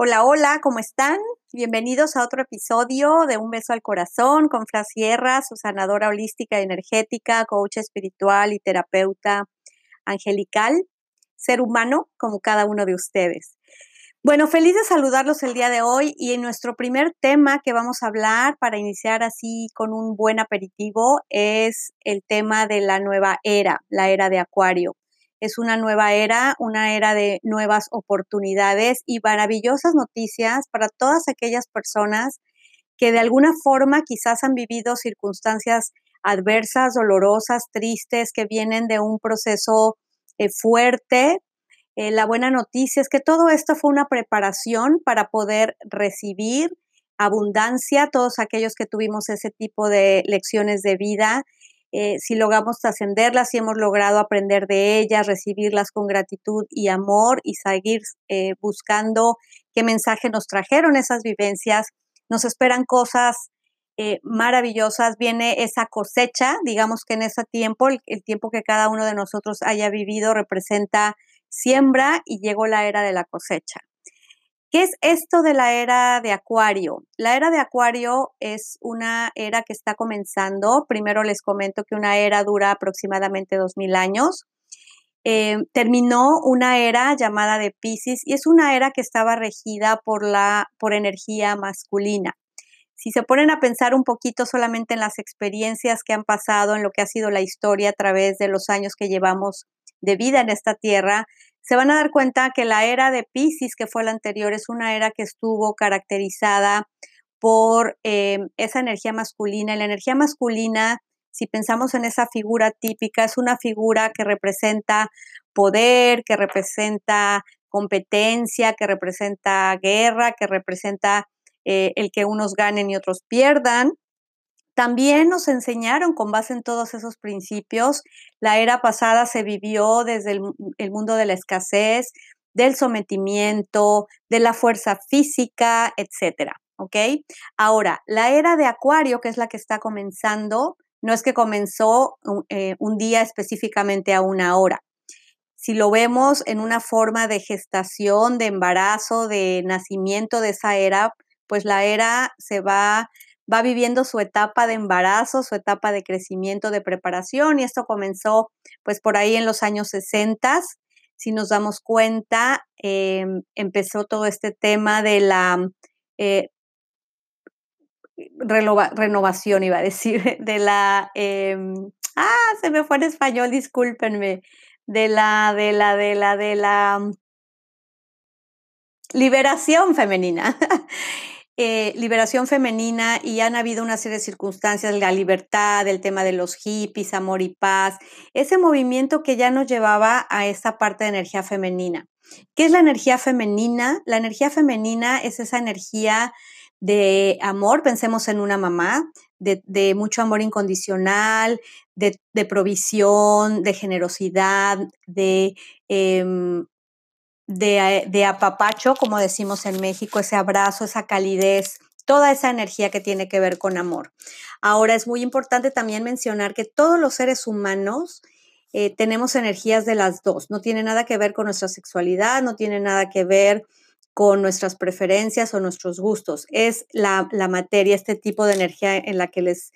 Hola, hola, ¿cómo están? Bienvenidos a otro episodio de Un Beso al Corazón con Fla Sierra, su sanadora holística y energética, coach espiritual y terapeuta angelical, ser humano como cada uno de ustedes. Bueno, feliz de saludarlos el día de hoy y en nuestro primer tema que vamos a hablar para iniciar así con un buen aperitivo es el tema de la nueva era, la era de Acuario es una nueva era, una era de nuevas oportunidades y maravillosas noticias para todas aquellas personas que de alguna forma quizás han vivido circunstancias adversas, dolorosas, tristes, que vienen de un proceso eh, fuerte. Eh, la buena noticia es que todo esto fue una preparación para poder recibir abundancia, todos aquellos que tuvimos ese tipo de lecciones de vida eh, si logramos trascenderlas, si hemos logrado aprender de ellas, recibirlas con gratitud y amor y seguir eh, buscando qué mensaje nos trajeron esas vivencias. Nos esperan cosas eh, maravillosas, viene esa cosecha, digamos que en ese tiempo, el, el tiempo que cada uno de nosotros haya vivido representa siembra y llegó la era de la cosecha. ¿Qué es esto de la era de Acuario? La era de Acuario es una era que está comenzando. Primero les comento que una era dura aproximadamente 2000 años. Eh, terminó una era llamada de Pisces y es una era que estaba regida por la por energía masculina. Si se ponen a pensar un poquito solamente en las experiencias que han pasado, en lo que ha sido la historia a través de los años que llevamos de vida en esta tierra, se van a dar cuenta que la era de Pisces, que fue la anterior, es una era que estuvo caracterizada por eh, esa energía masculina. Y la energía masculina, si pensamos en esa figura típica, es una figura que representa poder, que representa competencia, que representa guerra, que representa eh, el que unos ganen y otros pierdan. También nos enseñaron con base en todos esos principios. La era pasada se vivió desde el, mundo de la escasez, del sometimiento, de la fuerza física, etcétera. ¿Ok? Ahora, la era de Acuario, que es la que está comenzando, no es que comenzó eh, un día específicamente a una hora. Si lo vemos en una forma de gestación, de embarazo, de nacimiento de esa era, pues la era se va va viviendo su etapa de embarazo, su etapa de crecimiento, de preparación, y esto comenzó pues por ahí en los años 60. Si nos damos cuenta, em, empezó todo este tema de la eh, renovación, iba a decir, de la, em, ah, se me fue en español, discúlpenme, de la, de la, de la, de la liberación femenina. Eh, liberación femenina y han habido una serie de circunstancias, la libertad, el tema de los hippies, amor y paz, ese movimiento que ya nos llevaba a esa parte de energía femenina. ¿Qué es la energía femenina? La energía femenina es esa energía de amor, pensemos en una mamá, de, mucho amor incondicional, de, provisión, de generosidad, de em, de, apapacho, como decimos en México, ese abrazo, esa calidez, toda esa energía que tiene que ver con amor. Ahora es muy importante también mencionar que todos los seres humanos eh, tenemos energías de las dos. No tiene nada que ver con nuestra sexualidad, no tiene nada que ver con nuestras preferencias o nuestros gustos. Es la, la materia, este tipo de energía en la que les,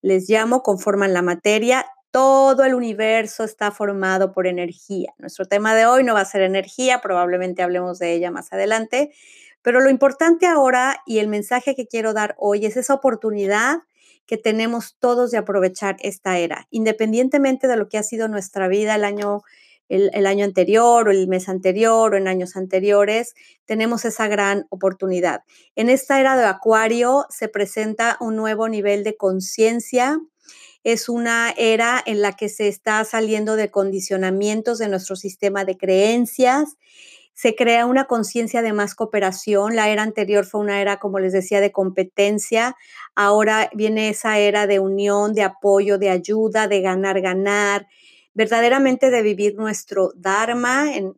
les llamo, conforman la materia todo el universo está formado por energía. Nuestro tema de hoy no va a ser energía, probablemente hablemos de ella más adelante, pero lo importante ahora y el mensaje que quiero dar hoy es esa oportunidad que tenemos todos de aprovechar esta era, independientemente de lo que ha sido nuestra vida el año, el, año anterior o el mes anterior o en años anteriores, tenemos esa gran oportunidad. En esta era de Acuario se presenta un nuevo nivel de conciencia, es una era en la que se está saliendo de condicionamientos de nuestro sistema de creencias, se crea una conciencia de más cooperación. La era anterior fue una era, como les decía, de competencia. Ahora viene esa era de unión, de apoyo, de ayuda, de ganar, ganar verdaderamente de vivir nuestro Dharma. En,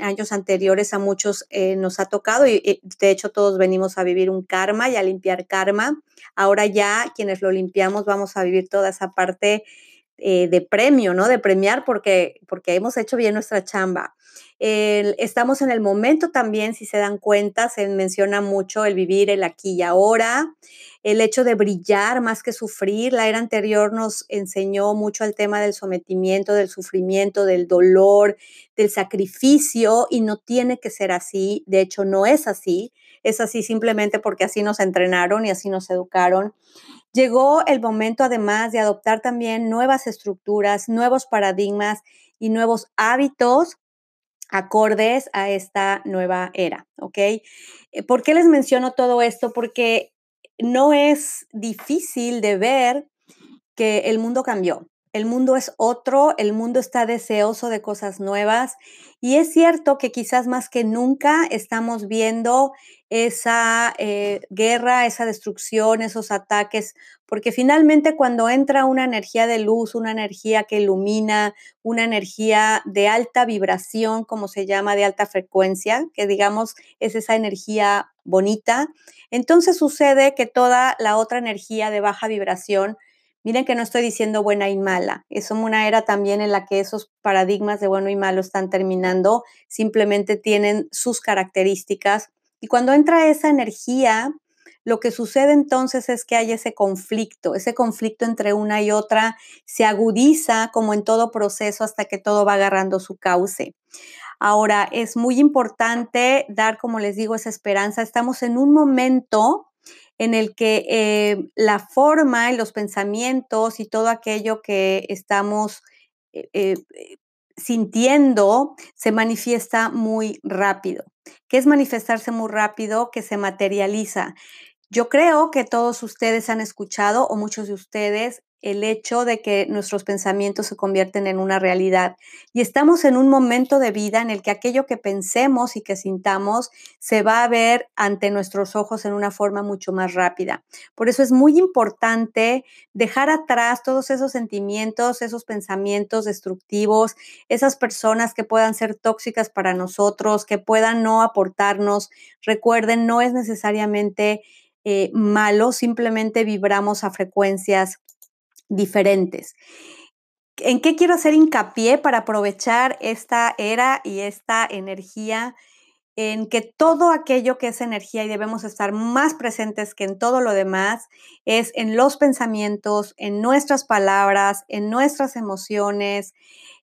años anteriores a muchos eh, nos ha tocado y de hecho todos venimos a vivir un karma y a limpiar karma. Ahora ya quienes lo limpiamos vamos a vivir toda esa parte eh, de premio, ¿no? De premiar porque, porque hemos hecho bien nuestra chamba. estamos en el momento también, si se dan cuenta, se menciona mucho el vivir el aquí y ahora, el hecho de brillar más que sufrir. La era anterior nos enseñó mucho al tema del sometimiento, del sufrimiento, del dolor, del sacrificio y no tiene que ser así. De hecho, no es así. Es así simplemente porque así nos entrenaron y así nos educaron. Llegó el momento además de adoptar también nuevas estructuras, nuevos paradigmas y nuevos hábitos acordes a esta nueva era, ¿ok? Eh, ¿Por qué les menciono todo esto? Porque no es difícil de ver que el mundo cambió. El mundo es otro, el mundo está deseoso de cosas nuevas y es cierto que quizás más que nunca estamos viendo esa eh, guerra, esa destrucción, esos ataques, porque finalmente cuando entra una energía de luz, una energía que ilumina, una energía de alta vibración, como se llama, de alta frecuencia, que digamos es esa energía bonita, entonces sucede que toda la otra energía de baja vibración, miren que no estoy diciendo buena y mala, es una era también en la que esos paradigmas de bueno y malo están terminando, simplemente tienen sus características y cuando entra esa energía, lo que sucede entonces es que hay ese conflicto, ese conflicto entre una y otra se agudiza como en todo proceso hasta que todo va agarrando su cauce. Ahora, es muy importante dar, como les digo, esa esperanza. Estamos en un momento en el que eh, la forma y los pensamientos y todo aquello que estamos eh, eh, sintiendo se manifiesta muy rápido. ¿Qué es manifestarse muy rápido? Que se materializa. Yo creo que todos ustedes han escuchado, o muchos de ustedes, el hecho de que nuestros pensamientos se convierten en una realidad. Y estamos en un momento de vida en el que aquello que pensemos y que sintamos se va a ver ante nuestros ojos en una forma mucho más rápida. Por eso es muy importante dejar atrás todos esos sentimientos, esos pensamientos destructivos, esas personas que puedan ser tóxicas para nosotros, que puedan no aportarnos. Recuerden, no es necesariamente... Eh, malo, simplemente vibramos a frecuencias diferentes. ¿En qué quiero hacer hincapié para aprovechar esta era y esta energía? En que todo aquello que es energía y debemos estar más presentes que en todo lo demás es en los pensamientos, en nuestras palabras, en nuestras emociones.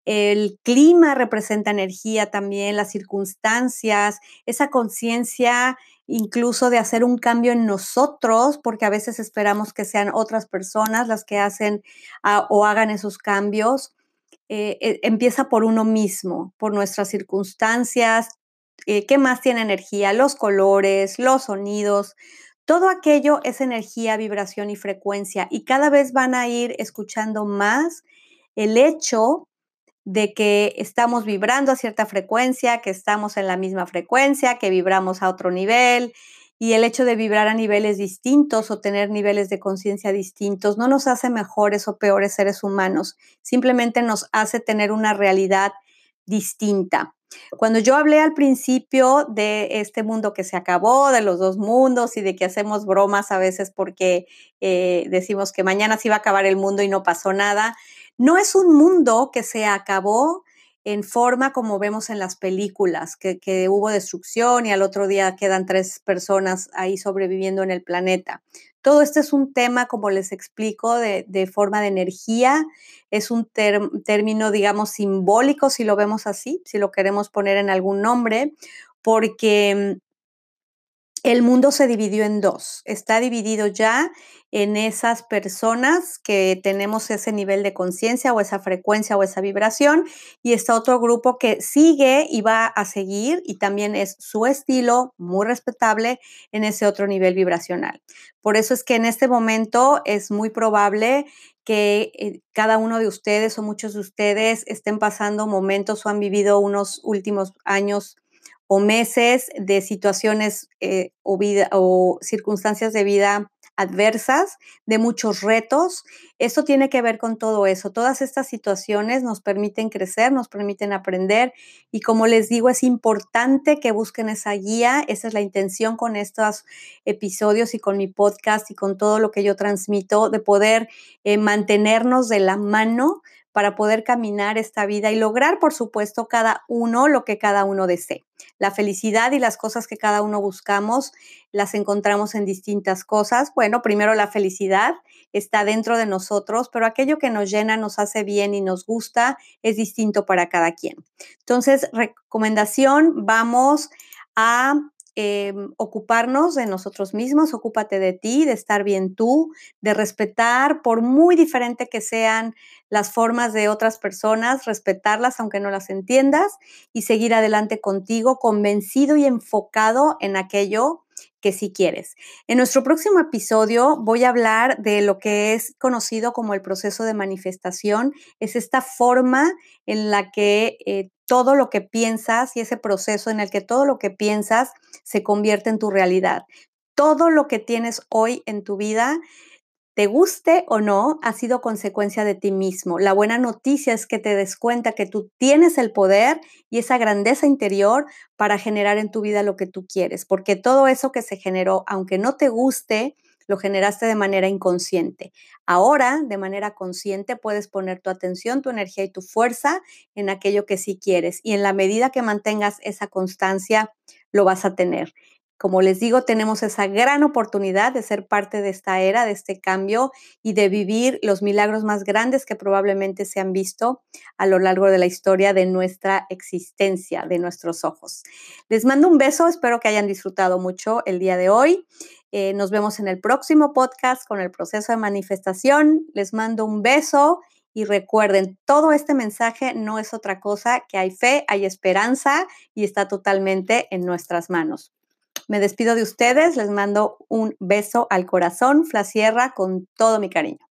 El clima representa energía también, las circunstancias, esa conciencia incluso de hacer un cambio en nosotros, porque a veces esperamos que sean otras personas las que hacen ah, o hagan esos cambios. Eh, eh, empieza por uno mismo, por nuestras circunstancias, eh, qué más tiene energía, los colores, los sonidos, todo aquello es energía, vibración y frecuencia y cada vez van a ir escuchando más el hecho de que estamos vibrando a cierta frecuencia, que estamos en la misma frecuencia, que vibramos a otro nivel. Y el hecho de vibrar a niveles distintos o tener niveles de conciencia distintos no nos hace mejores o peores seres humanos, simplemente nos hace tener una realidad distinta. Cuando yo hablé al principio de este mundo que se acabó, de los dos mundos y de que hacemos bromas a veces porque eh, decimos que mañana se va a acabar el mundo y no pasó nada, no es un mundo que se acabó en forma como vemos en las películas, que, hubo destrucción y al otro día quedan tres personas ahí sobreviviendo en el planeta. Todo esto es un tema, como les explico, de, forma de energía, es un término, digamos, simbólico, si lo vemos así, si lo queremos poner en algún nombre, porque el mundo se dividió en dos. Está dividido ya en esas personas que tenemos ese nivel de conciencia o esa frecuencia o esa vibración y está otro grupo que sigue y va a seguir y también es su estilo muy respetable en ese otro nivel vibracional. Por eso es que en este momento es muy probable que eh, cada uno de ustedes o muchos de ustedes estén pasando momentos o han vivido unos últimos años o meses de situaciones eh, o, vida, o circunstancias de vida adversas, de muchos retos. Eso tiene que ver con todo eso. Todas estas situaciones nos permiten crecer, nos permiten aprender y como les digo, es importante que busquen esa guía. Esa es la intención con estos episodios y con mi podcast y con todo lo que yo transmito, de poder eh, mantenernos de la mano para poder caminar esta vida y lograr, por supuesto, cada uno lo que cada uno desee. La felicidad y las cosas que cada uno buscamos las encontramos en distintas cosas. Bueno, primero la felicidad está dentro de nosotros, pero aquello que nos llena, nos hace bien y nos gusta es distinto para cada quien. Entonces, recomendación, vamos a Em, ocuparnos de nosotros mismos, ocúpate de ti, de estar bien tú, de respetar, por muy diferente que sean las formas de otras personas, respetarlas aunque no las entiendas y seguir adelante contigo convencido y enfocado en aquello que si quieres. En nuestro próximo episodio voy a hablar de lo que es conocido como el proceso de manifestación. Es esta forma en la que eh, todo lo que piensas y ese proceso en el que todo lo que piensas se convierte en tu realidad. Todo lo que tienes hoy en tu vida te guste o no, ha sido consecuencia de ti mismo. La buena noticia es que te des cuenta que tú tienes el poder y esa grandeza interior para generar en tu vida lo que tú quieres, porque todo eso que se generó, aunque no te guste, lo generaste de manera inconsciente. Ahora, de manera consciente, puedes poner tu atención, tu energía y tu fuerza en aquello que sí quieres. Y en la medida que mantengas esa constancia, lo vas a tener. Como les digo, tenemos esa gran oportunidad de ser parte de esta era, de este cambio y de vivir los milagros más grandes que probablemente se han visto a lo largo de la historia de nuestra existencia, de nuestros ojos. Les mando un beso, espero que hayan disfrutado mucho el día de hoy. Eh, nos vemos en el próximo podcast con el proceso de manifestación. Les mando un beso y recuerden, todo este mensaje no es otra cosa que hay fe, hay esperanza y está totalmente en nuestras manos. Me despido de ustedes, les mando un beso al corazón, Flasierra, con todo mi cariño.